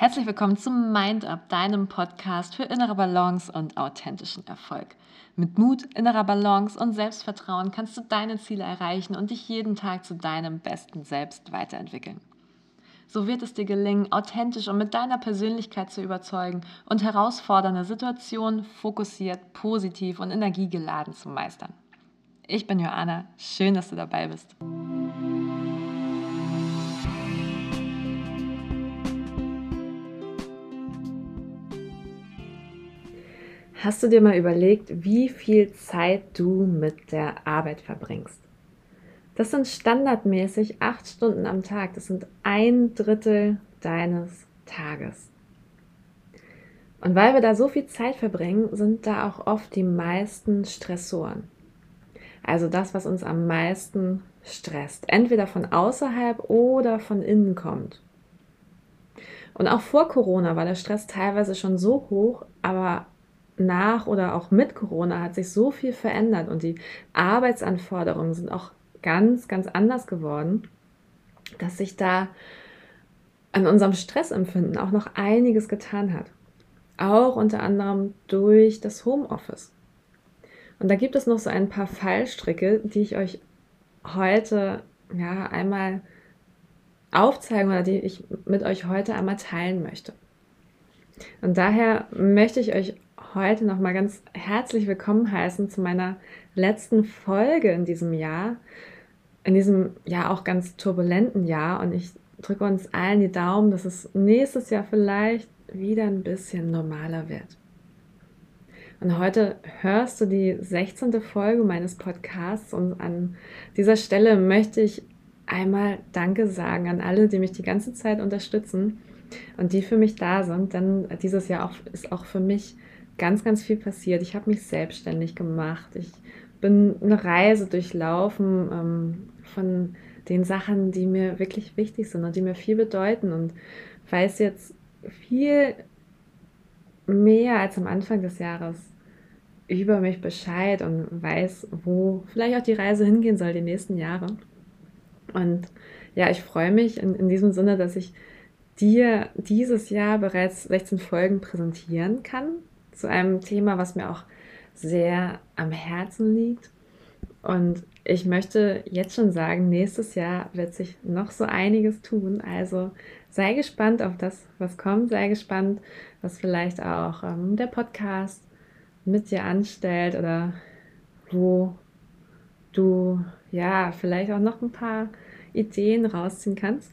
Herzlich willkommen zum Mind Up, deinem Podcast für innere Balance und authentischen Erfolg. Mit Mut, innerer Balance und Selbstvertrauen kannst du deine Ziele erreichen und dich jeden Tag zu deinem besten Selbst weiterentwickeln. So wird es dir gelingen, authentisch und mit deiner Persönlichkeit zu überzeugen und herausfordernde Situationen fokussiert, positiv und energiegeladen zu meistern. Ich bin Joanna, schön, dass du dabei bist. Hast du dir mal überlegt, wie viel Zeit du mit der Arbeit verbringst? Das sind standardmäßig acht Stunden am Tag. Das sind ein Drittel deines Tages. Und weil wir da so viel Zeit verbringen, sind da auch oft die meisten Stressoren. Also das, was uns am meisten stresst. Entweder von außerhalb oder von innen kommt. Und auch vor Corona war der Stress teilweise schon so hoch, aber nach oder auch mit Corona hat sich so viel verändert und die Arbeitsanforderungen sind auch ganz, ganz anders geworden, dass sich da an unserem Stressempfinden auch noch einiges getan hat. Auch unter anderem durch das Homeoffice. Und da gibt es noch so ein paar Fallstricke, die ich euch heute ja einmal aufzeigen oder die ich mit euch heute einmal teilen möchte. Und daher möchte ich euch heute nochmal ganz herzlich willkommen heißen zu meiner letzten Folge in diesem Jahr, in diesem ja auch ganz turbulenten Jahr. Und ich drücke uns allen die Daumen, dass es nächstes Jahr vielleicht wieder ein bisschen normaler wird. Und heute hörst du die 16. Folge meines Podcasts und an dieser Stelle möchte ich einmal Danke sagen an alle, die mich die ganze Zeit unterstützen und die für mich da sind, denn dieses Jahr auch, ist auch für mich ganz, ganz viel passiert. Ich habe mich selbstständig gemacht. Ich bin eine Reise durchlaufen ähm, von den Sachen, die mir wirklich wichtig sind und die mir viel bedeuten und weiß jetzt viel mehr als am Anfang des Jahres über mich Bescheid und weiß, wo vielleicht auch die Reise hingehen soll die nächsten Jahre. Und ja, ich freue mich in, in diesem Sinne, dass ich dir dieses Jahr bereits 16 Folgen präsentieren kann zu einem Thema, was mir auch sehr am Herzen liegt. Und ich möchte jetzt schon sagen, nächstes Jahr wird sich noch so einiges tun. Also sei gespannt auf das, was kommt. Sei gespannt, was vielleicht auch ähm, der Podcast mit dir anstellt oder wo du ja vielleicht auch noch ein paar Ideen rausziehen kannst.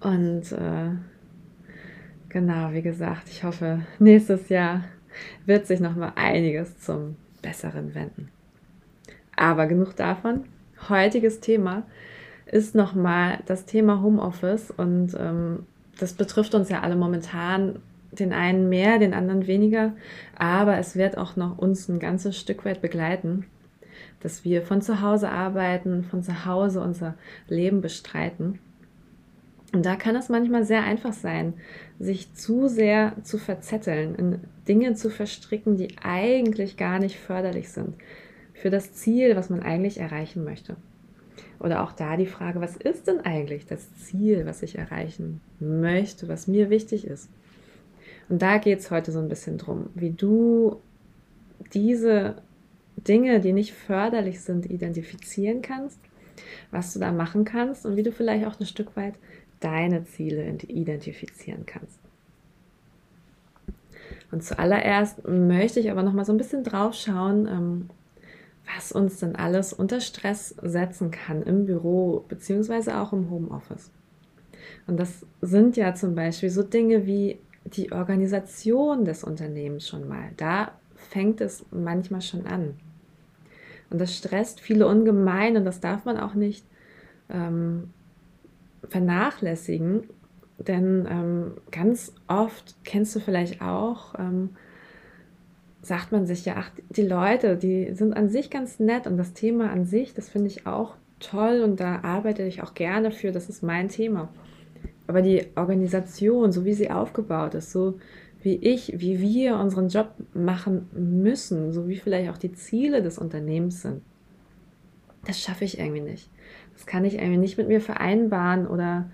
Und äh, genau, wie gesagt, ich hoffe, nächstes Jahr wird sich noch mal einiges zum Besseren wenden. Aber genug davon. Heutiges Thema ist noch mal das Thema Homeoffice und ähm, das betrifft uns ja alle momentan. Den einen mehr, den anderen weniger, aber es wird auch noch uns ein ganzes Stück weit begleiten, dass wir von zu Hause arbeiten, von zu Hause unser Leben bestreiten. Und da kann es manchmal sehr einfach sein, sich zu sehr zu verzetteln, in Dinge zu verstricken, die eigentlich gar nicht förderlich sind für das Ziel, was man eigentlich erreichen möchte. Oder auch da die Frage, was ist denn eigentlich das Ziel, was ich erreichen möchte, was mir wichtig ist? Und da geht es heute so ein bisschen drum, wie du diese Dinge, die nicht förderlich sind, identifizieren kannst, was du da machen kannst und wie du vielleicht auch ein Stück weit deine Ziele identifizieren kannst. Und zuallererst möchte ich aber noch mal so ein bisschen drauf schauen, ähm, was uns denn alles unter Stress setzen kann im Büro beziehungsweise auch im Homeoffice. Und das sind ja zum Beispiel so Dinge wie die Organisation des Unternehmens schon mal. Da fängt es manchmal schon an. Und das stresst viele ungemein und das darf man auch nicht ähm, vernachlässigen, denn ähm, ganz oft kennst du vielleicht auch, ähm, sagt man sich ja, ach, die Leute, die sind an sich ganz nett und das Thema an sich, das finde ich auch toll und da arbeite ich auch gerne für, das ist mein Thema. Aber die Organisation, so wie sie aufgebaut ist, so wie ich, wie wir unseren Job machen müssen, so wie vielleicht auch die Ziele des Unternehmens sind, das schaffe ich irgendwie nicht. Das kann ich irgendwie nicht mit mir vereinbaren oder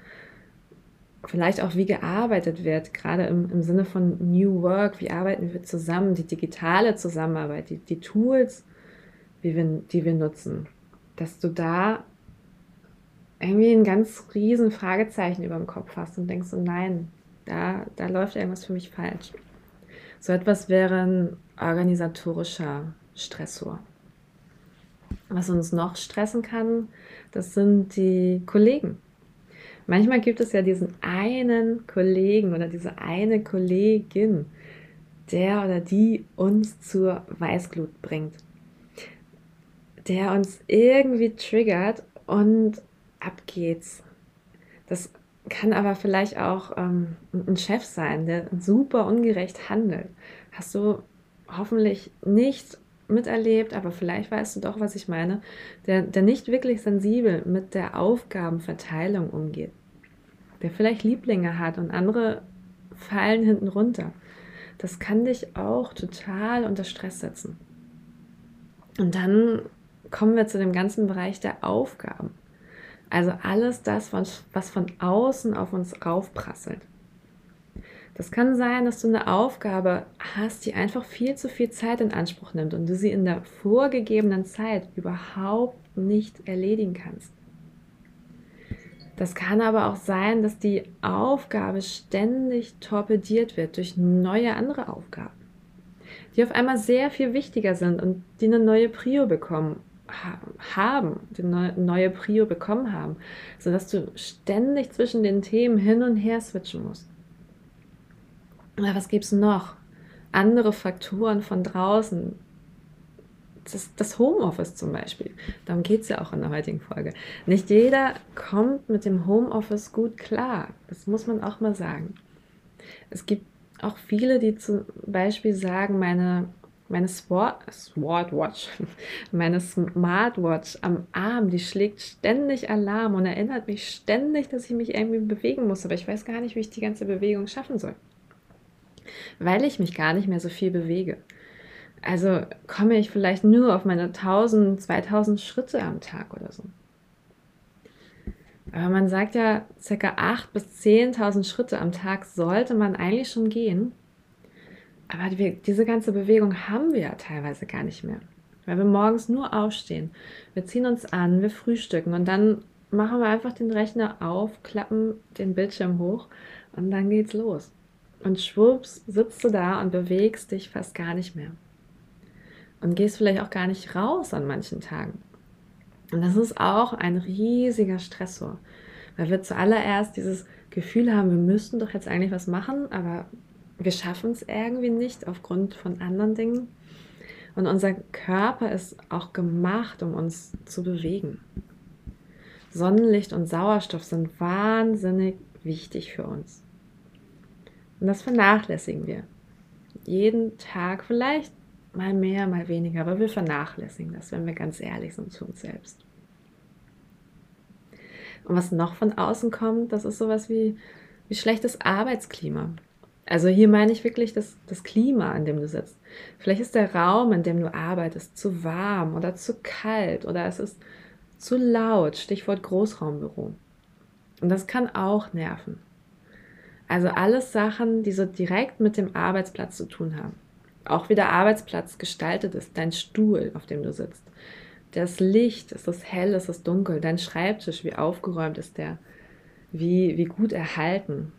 vielleicht auch, wie gearbeitet wird, gerade im, im Sinne von New Work, wie arbeiten wir zusammen, die digitale Zusammenarbeit, die, die Tools, wie wir, die wir nutzen, dass du da irgendwie ein ganz riesen Fragezeichen über dem Kopf hast und denkst so, nein, da, da läuft irgendwas für mich falsch. So etwas wäre ein organisatorischer Stressor. Was uns noch stressen kann, das sind die Kollegen. Manchmal gibt es ja diesen einen Kollegen oder diese eine Kollegin, der oder die uns zur Weißglut bringt, der uns irgendwie triggert und ab geht's. Das kann aber vielleicht auch ähm, ein Chef sein, der super ungerecht handelt. Hast du hoffentlich nicht miterlebt, aber vielleicht weißt du doch, was ich meine, der, der nicht wirklich sensibel mit der Aufgabenverteilung umgeht, der vielleicht Lieblinge hat und andere fallen hinten runter. Das kann dich auch total unter Stress setzen. Und dann kommen wir zu dem ganzen Bereich der Aufgaben. Also alles das, was, was von außen auf uns raufprasselt. Das kann sein, dass du eine Aufgabe hast, die einfach viel zu viel Zeit in Anspruch nimmt und du sie in der vorgegebenen Zeit überhaupt nicht erledigen kannst. Das kann aber auch sein, dass die Aufgabe ständig torpediert wird durch neue andere Aufgaben, die auf einmal sehr viel wichtiger sind und die eine neue Prio bekommen haben, eine neue Prio bekommen haben, sodass du ständig zwischen den Themen hin und her switchen musst. Aber was gibt es noch? Andere Faktoren von draußen. Das, das Homeoffice zum Beispiel. Darum geht es ja auch in der heutigen Folge. Nicht jeder kommt mit dem Homeoffice gut klar. Das muss man auch mal sagen. Es gibt auch viele, die zum Beispiel sagen, meine meine Smartwatch, meine Smartwatch am Arm, die schlägt ständig Alarm und erinnert mich ständig, dass ich mich irgendwie bewegen muss, aber ich weiß gar nicht, wie ich die ganze Bewegung schaffen soll, weil ich mich gar nicht mehr so viel bewege. Also komme ich vielleicht nur auf meine 1000, 2000 Schritte am Tag oder so. Aber man sagt ja, ca. 8.000 bis 10.000 Schritte am Tag sollte man eigentlich schon gehen. Aber die, diese ganze Bewegung haben wir ja teilweise gar nicht mehr. Weil wir morgens nur aufstehen. Wir ziehen uns an, wir frühstücken und dann machen wir einfach den Rechner auf, klappen den Bildschirm hoch und dann geht's los. Und schwupps sitzt du da und bewegst dich fast gar nicht mehr. Und gehst vielleicht auch gar nicht raus an manchen Tagen. Und das ist auch ein riesiger Stressor, weil wir zuallererst dieses Gefühl haben, wir müssten doch jetzt eigentlich was machen, aber wir schaffen es irgendwie nicht aufgrund von anderen Dingen. Und unser Körper ist auch gemacht, um uns zu bewegen. Sonnenlicht und Sauerstoff sind wahnsinnig wichtig für uns. Und das vernachlässigen wir. Jeden Tag vielleicht mal mehr, mal weniger, aber wir vernachlässigen das, wenn wir ganz ehrlich sind zu uns selbst. Und was noch von außen kommt, das ist sowas wie, wie schlechtes Arbeitsklima. Also hier meine ich wirklich das, das Klima, in dem du sitzt. Vielleicht ist der Raum, in dem du arbeitest, zu warm oder zu kalt oder es ist zu laut, Stichwort Großraumbüro. Und das kann auch nerven. Also alles Sachen, die so direkt mit dem Arbeitsplatz zu tun haben. Auch wie der Arbeitsplatz gestaltet ist, dein Stuhl, auf dem du sitzt. Das Licht, ist es hell, ist es dunkel, dein Schreibtisch, wie aufgeräumt ist der, wie, wie gut erhalten,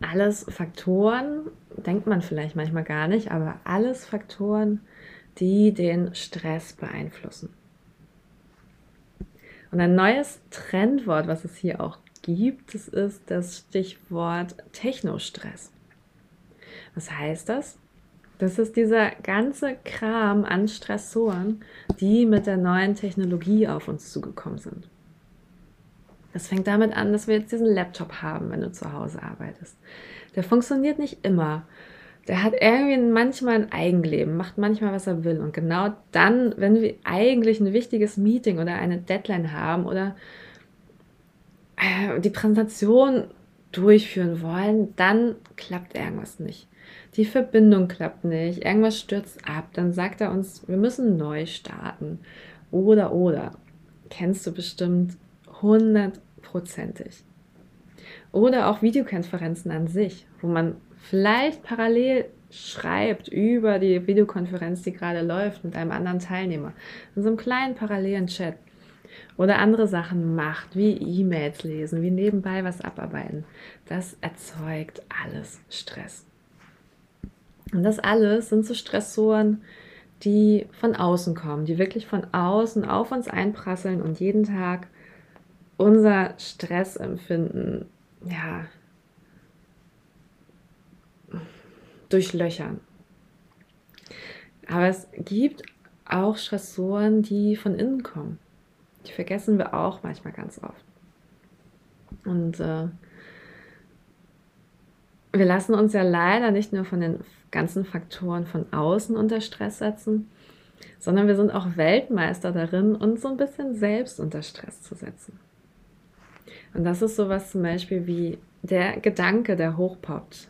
alles Faktoren, denkt man vielleicht manchmal gar nicht, aber alles Faktoren, die den Stress beeinflussen. Und ein neues Trendwort, was es hier auch gibt, das ist das Stichwort Technostress. Was heißt das? Das ist dieser ganze Kram an Stressoren, die mit der neuen Technologie auf uns zugekommen sind. Das fängt damit an, dass wir jetzt diesen Laptop haben, wenn du zu Hause arbeitest. Der funktioniert nicht immer. Der hat irgendwie manchmal ein Eigenleben, macht manchmal, was er will. Und genau dann, wenn wir eigentlich ein wichtiges Meeting oder eine Deadline haben oder äh, die Präsentation durchführen wollen, dann klappt irgendwas nicht. Die Verbindung klappt nicht, irgendwas stürzt ab, dann sagt er uns, wir müssen neu starten. Oder, oder. Kennst du bestimmt hundertprozentig. Oder auch Videokonferenzen an sich, wo man vielleicht parallel schreibt über die Videokonferenz, die gerade läuft, mit einem anderen Teilnehmer. In so einem kleinen parallelen Chat. Oder andere Sachen macht, wie E-Mails lesen, wie nebenbei was abarbeiten. Das erzeugt alles Stress. Und das alles sind so Stressoren, die von außen kommen, die wirklich von außen auf uns einprasseln und jeden Tag unser Stressempfinden ja, durchlöchern. Aber es gibt auch Stressoren, die von innen kommen. Die vergessen wir auch manchmal ganz oft. Und äh, wir lassen uns ja leider nicht nur von den ganzen Faktoren von außen unter Stress setzen, sondern wir sind auch Weltmeister darin, uns so ein bisschen selbst unter Stress zu setzen. Und das ist sowas zum Beispiel wie der Gedanke, der hochpoppt.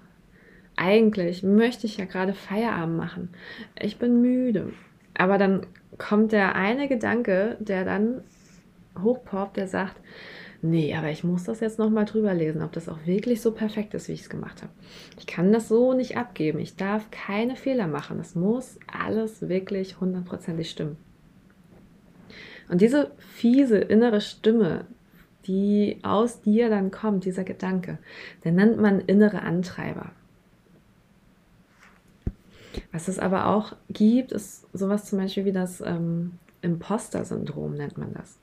Eigentlich möchte ich ja gerade Feierabend machen. Ich bin müde. Aber dann kommt der eine Gedanke, der dann hochpoppt, der sagt, nee, aber ich muss das jetzt nochmal drüber lesen, ob das auch wirklich so perfekt ist, wie ich es gemacht habe. Ich kann das so nicht abgeben. Ich darf keine Fehler machen. Es muss alles wirklich hundertprozentig stimmen. Und diese fiese innere Stimme, die aus dir dann kommt, dieser Gedanke, den nennt man innere Antreiber. Was es aber auch gibt, ist sowas zum Beispiel wie das ähm, Imposter-Syndrom, nennt man das.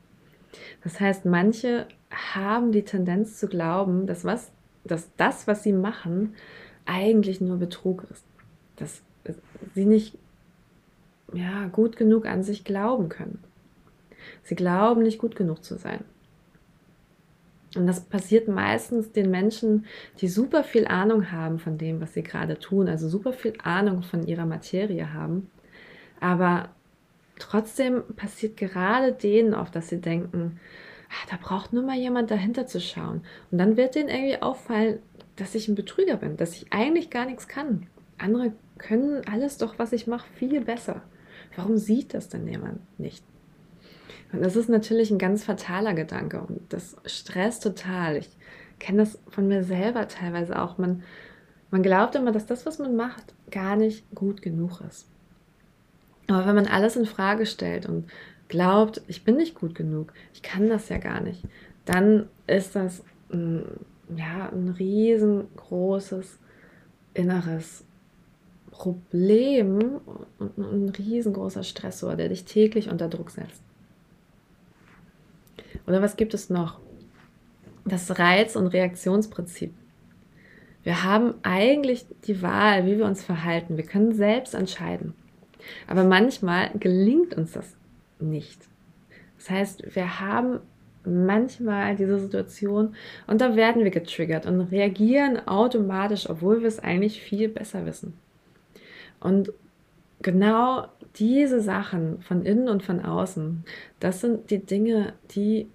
Das heißt, manche haben die Tendenz zu glauben, dass, was, dass das, was sie machen, eigentlich nur Betrug ist. Dass sie nicht ja, gut genug an sich glauben können. Sie glauben nicht gut genug zu sein. Und das passiert meistens den Menschen, die super viel Ahnung haben von dem, was sie gerade tun, also super viel Ahnung von ihrer Materie haben. Aber trotzdem passiert gerade denen oft, dass sie denken, ach, da braucht nur mal jemand dahinter zu schauen. Und dann wird denen irgendwie auffallen, dass ich ein Betrüger bin, dass ich eigentlich gar nichts kann. Andere können alles doch, was ich mache, viel besser. Warum sieht das denn jemand nicht? Und das ist natürlich ein ganz fataler Gedanke und das stresst total. Ich kenne das von mir selber teilweise auch. Man, man glaubt immer, dass das, was man macht, gar nicht gut genug ist. Aber wenn man alles in Frage stellt und glaubt, ich bin nicht gut genug, ich kann das ja gar nicht, dann ist das ein, ja, ein riesengroßes inneres Problem und ein riesengroßer Stressor, der dich täglich unter Druck setzt. Oder was gibt es noch? Das Reiz- und Reaktionsprinzip. Wir haben eigentlich die Wahl, wie wir uns verhalten. Wir können selbst entscheiden. Aber manchmal gelingt uns das nicht. Das heißt, wir haben manchmal diese Situation und da werden wir getriggert und reagieren automatisch, obwohl wir es eigentlich viel besser wissen. Und genau diese Sachen von innen und von außen, das sind die Dinge, die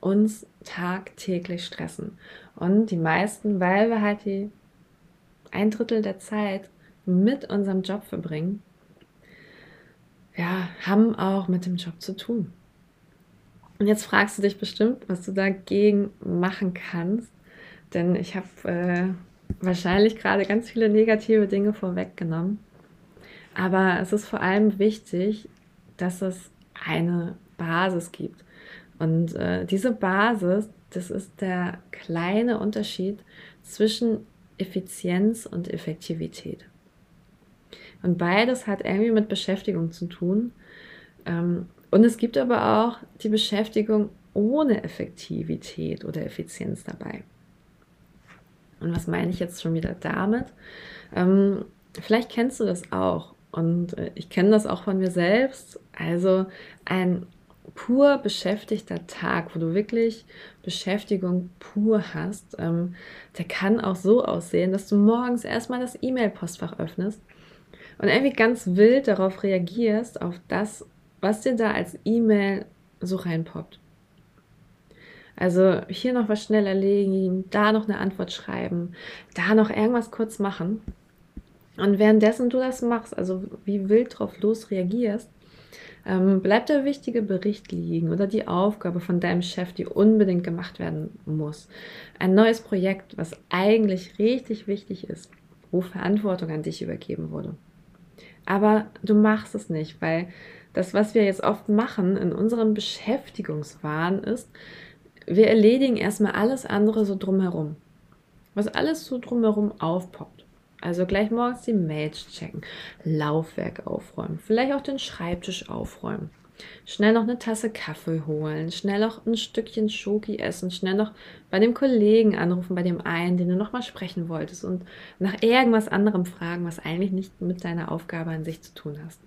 uns tagtäglich stressen. Und die meisten, weil wir halt die ein Drittel der Zeit mit unserem Job verbringen, ja, haben auch mit dem Job zu tun. Und jetzt fragst du dich bestimmt, was du dagegen machen kannst, denn ich habe äh, wahrscheinlich gerade ganz viele negative Dinge vorweggenommen. Aber es ist vor allem wichtig, dass es eine Basis gibt. Und äh, diese Basis, das ist der kleine Unterschied zwischen Effizienz und Effektivität. Und beides hat irgendwie mit Beschäftigung zu tun. Ähm, und es gibt aber auch die Beschäftigung ohne Effektivität oder Effizienz dabei. Und was meine ich jetzt schon wieder damit? Ähm, vielleicht kennst du das auch. Und äh, ich kenne das auch von mir selbst. Also ein pur beschäftigter Tag, wo du wirklich Beschäftigung pur hast, ähm, der kann auch so aussehen, dass du morgens erstmal das E-Mail-Postfach öffnest und irgendwie ganz wild darauf reagierst, auf das, was dir da als E-Mail so reinpoppt. Also hier noch was schnell erledigen, da noch eine Antwort schreiben, da noch irgendwas kurz machen. Und währenddessen du das machst, also wie wild drauf los reagierst, Ähm, bleibt der wichtige Bericht liegen oder die Aufgabe von deinem Chef, die unbedingt gemacht werden muss? Ein neues Projekt, was eigentlich richtig wichtig ist, wo Verantwortung an dich übergeben wurde. Aber du machst es nicht, weil das, was wir jetzt oft machen in unserem Beschäftigungswahn ist, wir erledigen erstmal alles andere so drumherum. Was alles so drumherum aufpoppt. Also gleich morgens die Mails checken, Laufwerk aufräumen, vielleicht auch den Schreibtisch aufräumen. Schnell noch eine Tasse Kaffee holen, schnell noch ein Stückchen Schoki essen, schnell noch bei dem Kollegen anrufen, bei dem einen, den du noch mal sprechen wolltest und nach irgendwas anderem fragen, was eigentlich nicht mit deiner Aufgabe an sich zu tun hast.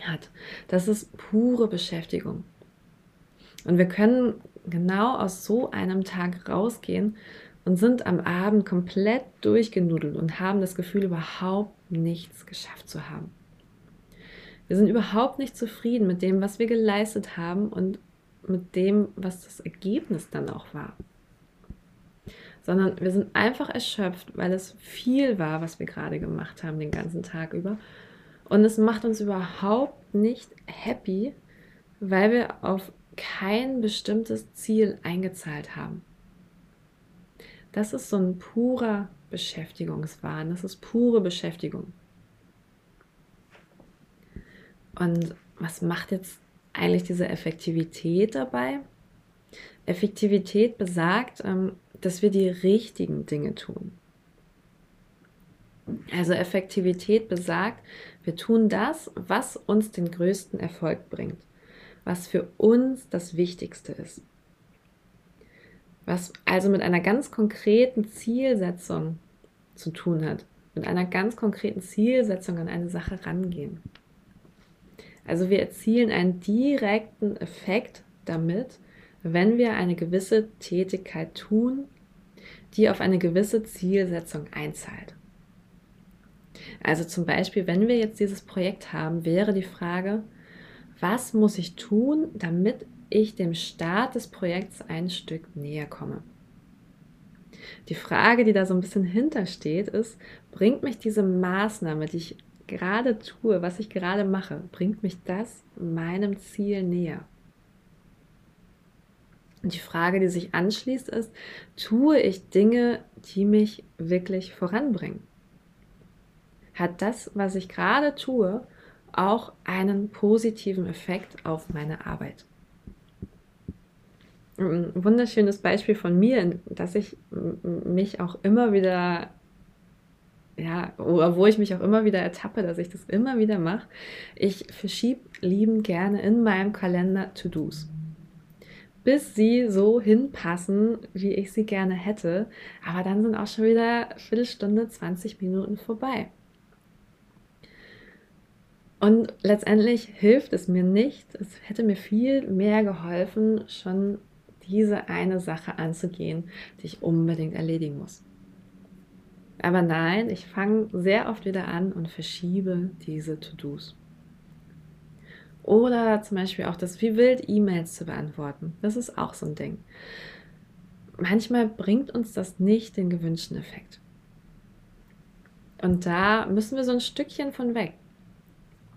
hat. Das ist pure Beschäftigung. Und wir können genau aus so einem Tag rausgehen und sind am Abend komplett durchgenudelt und haben das Gefühl, überhaupt nichts geschafft zu haben. Wir sind überhaupt nicht zufrieden mit dem, was wir geleistet haben und mit dem, was das Ergebnis dann auch war. Sondern wir sind einfach erschöpft, weil es viel war, was wir gerade gemacht haben den ganzen Tag über. Und es macht uns überhaupt nicht happy, weil wir auf kein bestimmtes Ziel eingezahlt haben. Das ist so ein purer Beschäftigungswahn. Das ist pure Beschäftigung. Und was macht jetzt eigentlich diese Effektivität dabei? Effektivität besagt, ähm, dass wir die richtigen Dinge tun. Also Effektivität besagt, wir tun das, was uns den größten Erfolg bringt, was für uns das Wichtigste ist was also mit einer ganz konkreten Zielsetzung zu tun hat, mit einer ganz konkreten Zielsetzung an eine Sache rangehen. Also wir erzielen einen direkten Effekt damit, wenn wir eine gewisse Tätigkeit tun, die auf eine gewisse Zielsetzung einzahlt. Also zum Beispiel, wenn wir jetzt dieses Projekt haben, wäre die Frage, was muss ich tun, damit ich dem Start des Projekts ein Stück näher komme. Die Frage, die da so ein bisschen hintersteht, ist, bringt mich diese Maßnahme, die ich gerade tue, was ich gerade mache, bringt mich das meinem Ziel näher? Und die Frage, die sich anschließt, ist, tue ich Dinge, die mich wirklich voranbringen? Hat das, was ich gerade tue, auch einen positiven Effekt auf meine Arbeit? ein wunderschönes Beispiel von mir, dass ich mich auch immer wieder, ja, wo ich mich auch immer wieder ertappe, dass ich das immer wieder mache. Ich verschiebe liebend gerne in meinem Kalender To-Dos. Bis sie so hinpassen, wie ich sie gerne hätte. Aber dann sind auch schon wieder Viertelstunde, 20 Minuten vorbei. Und letztendlich hilft es mir nicht. Es hätte mir viel mehr geholfen, schon diese eine Sache anzugehen, die ich unbedingt erledigen muss. Aber nein, ich fange sehr oft wieder an und verschiebe diese To-Dos. Oder zum Beispiel auch das wie wild E-Mails zu beantworten. Das ist auch so ein Ding. Manchmal bringt uns das nicht den gewünschten Effekt. Und da müssen wir so ein Stückchen von weg.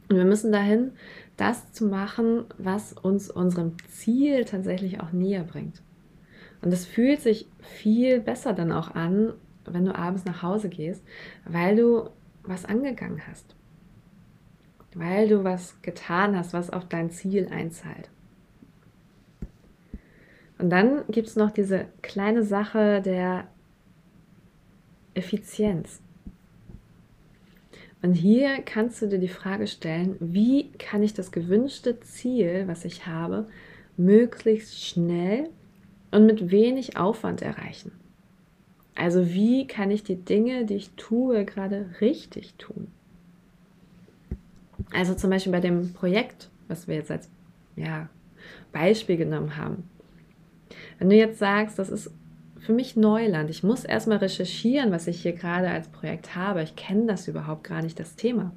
Und wir müssen dahin, das zu machen, was uns unserem Ziel tatsächlich auch näher bringt. Und es fühlt sich viel besser dann auch an, wenn du abends nach Hause gehst, weil du was angegangen hast. Weil du was getan hast, was auf dein Ziel einzahlt. Und dann gibt es noch diese kleine Sache der Effizienz. Und hier kannst du dir die Frage stellen, wie kann ich das gewünschte Ziel, was ich habe, möglichst schnell und mit wenig Aufwand erreichen? Also wie kann ich die Dinge, die ich tue, gerade richtig tun? Also zum Beispiel bei dem Projekt, was wir jetzt als ja, Beispiel genommen haben. Wenn du jetzt sagst, das ist für mich Neuland. Ich muss erstmal recherchieren, was ich hier gerade als Projekt habe. Ich kenne das überhaupt gar nicht, das Thema.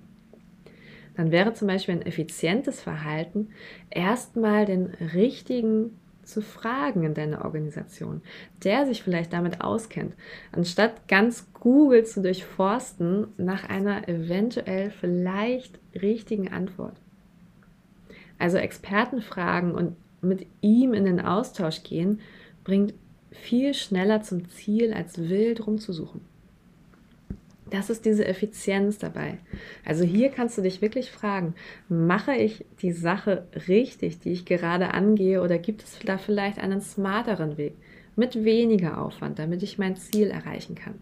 Dann wäre zum Beispiel ein effizientes Verhalten, erstmal den richtigen zu fragen in deiner Organisation, der sich vielleicht damit auskennt, anstatt ganz Google zu durchforsten nach einer eventuell vielleicht richtigen Antwort. Also Experten fragen und mit ihm in den Austausch gehen, bringt viel schneller zum Ziel, als wild rumzusuchen. Das ist diese Effizienz dabei. Also hier kannst du dich wirklich fragen, mache ich die Sache richtig, die ich gerade angehe, oder gibt es da vielleicht einen smarteren Weg mit weniger Aufwand, damit ich mein Ziel erreichen kann?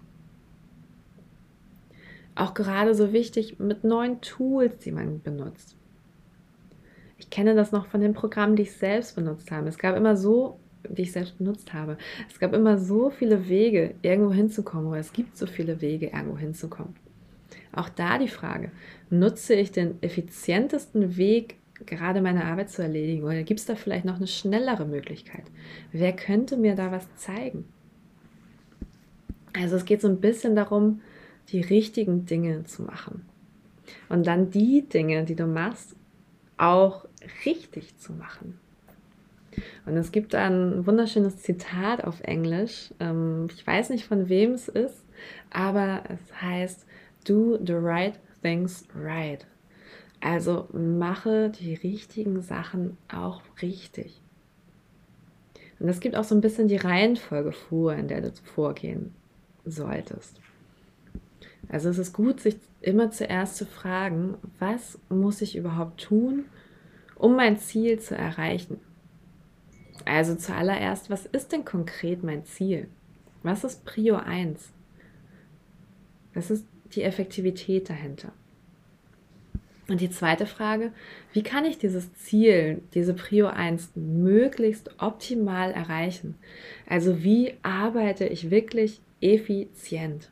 Auch gerade so wichtig mit neuen Tools, die man benutzt. Ich kenne das noch von den Programmen, die ich selbst benutzt habe. Es gab immer so die ich selbst benutzt habe. Es gab immer so viele Wege, irgendwo hinzukommen, oder es gibt so viele Wege, irgendwo hinzukommen. Auch da die Frage, nutze ich den effizientesten Weg, gerade meine Arbeit zu erledigen, oder gibt es da vielleicht noch eine schnellere Möglichkeit? Wer könnte mir da was zeigen? Also es geht so ein bisschen darum, die richtigen Dinge zu machen. Und dann die Dinge, die du machst, auch richtig zu machen. Und es gibt ein wunderschönes Zitat auf Englisch. Ähm, ich weiß nicht, von wem es ist, aber es heißt, do the right things right. Also mache die richtigen Sachen auch richtig. Und es gibt auch so ein bisschen die Reihenfolge vor, in der du vorgehen solltest. Also es ist gut, sich immer zuerst zu fragen, was muss ich überhaupt tun, um mein Ziel zu erreichen? Also zuallererst, was ist denn konkret mein Ziel? Was ist Prio 1? Was ist die Effektivität dahinter? Und die zweite Frage, wie kann ich dieses Ziel, diese Prio 1 möglichst optimal erreichen? Also wie arbeite ich wirklich effizient?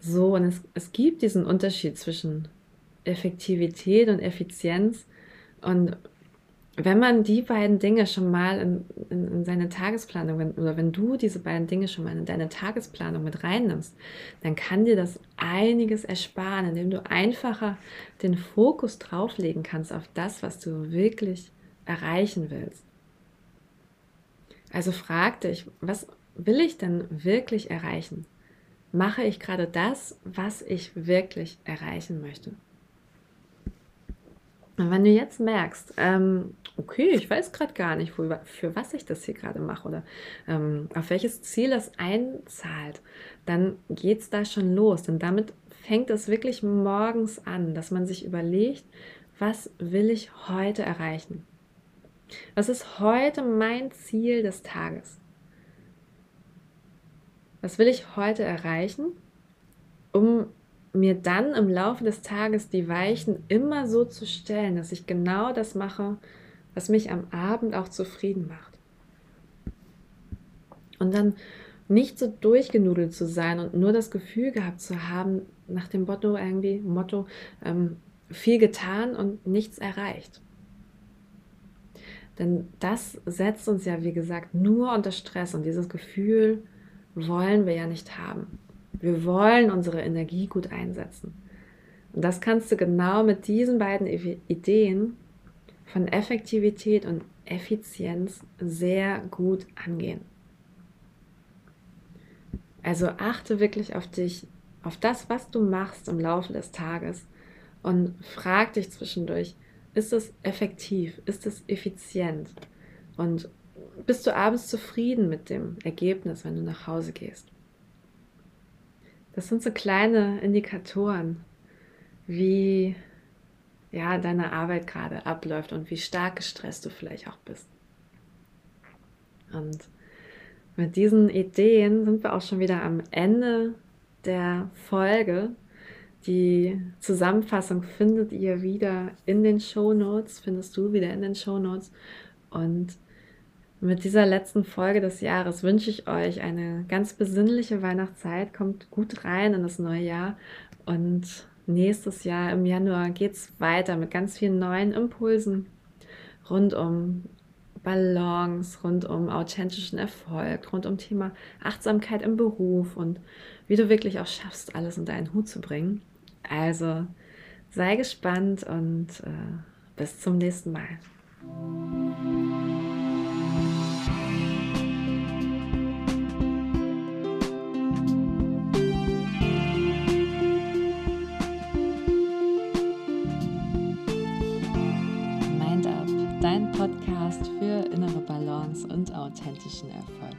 So, und es, es gibt diesen Unterschied zwischen Effektivität und Effizienz. Und wenn man die beiden Dinge schon mal in, in, in seine Tagesplanung, wenn, oder wenn du diese beiden Dinge schon mal in deine Tagesplanung mit reinnimmst, dann kann dir das einiges ersparen, indem du einfacher den Fokus drauflegen kannst auf das, was du wirklich erreichen willst. Also frag dich, was will ich denn wirklich erreichen? Mache ich gerade das, was ich wirklich erreichen möchte? Und wenn du jetzt merkst, ähm, okay, ich weiß gerade gar nicht, wo, für was ich das hier gerade mache oder ähm, auf welches Ziel das einzahlt, dann geht es da schon los. Denn damit fängt es wirklich morgens an, dass man sich überlegt, was will ich heute erreichen? Was ist heute mein Ziel des Tages? Was will ich heute erreichen, um mir dann im Laufe des Tages die Weichen immer so zu stellen, dass ich genau das mache, was mich am Abend auch zufrieden macht. Und dann nicht so durchgenudelt zu sein und nur das Gefühl gehabt zu haben, nach dem Motto irgendwie, Motto, ähm, viel getan und nichts erreicht. Denn das setzt uns ja, wie gesagt, nur unter Stress und dieses Gefühl wollen wir ja nicht haben. Wir wollen unsere Energie gut einsetzen. Und das kannst du genau mit diesen beiden Ideen von Effektivität und Effizienz sehr gut angehen. Also achte wirklich auf dich, auf das, was du machst im Laufe des Tages und frag dich zwischendurch, ist es effektiv, ist es effizient und bist du abends zufrieden mit dem Ergebnis, wenn du nach Hause gehst? Das sind so kleine Indikatoren, wie ja, deine Arbeit gerade abläuft und wie stark gestresst du vielleicht auch bist. Und mit diesen Ideen sind wir auch schon wieder am Ende der Folge. Die Zusammenfassung findet ihr wieder in den Show Notes, findest du wieder in den Show Notes. Und mit dieser letzten Folge des Jahres wünsche ich euch eine ganz besinnliche Weihnachtszeit. Kommt gut rein in das neue Jahr und nächstes Jahr im Januar geht es weiter mit ganz vielen neuen Impulsen rund um Balance, rund um authentischen Erfolg, rund um Thema Achtsamkeit im Beruf und wie du wirklich auch schaffst, alles unter einen Hut zu bringen. Also sei gespannt und äh, bis zum nächsten Mal. Podcast für innere Balance und authentischen Erfolg.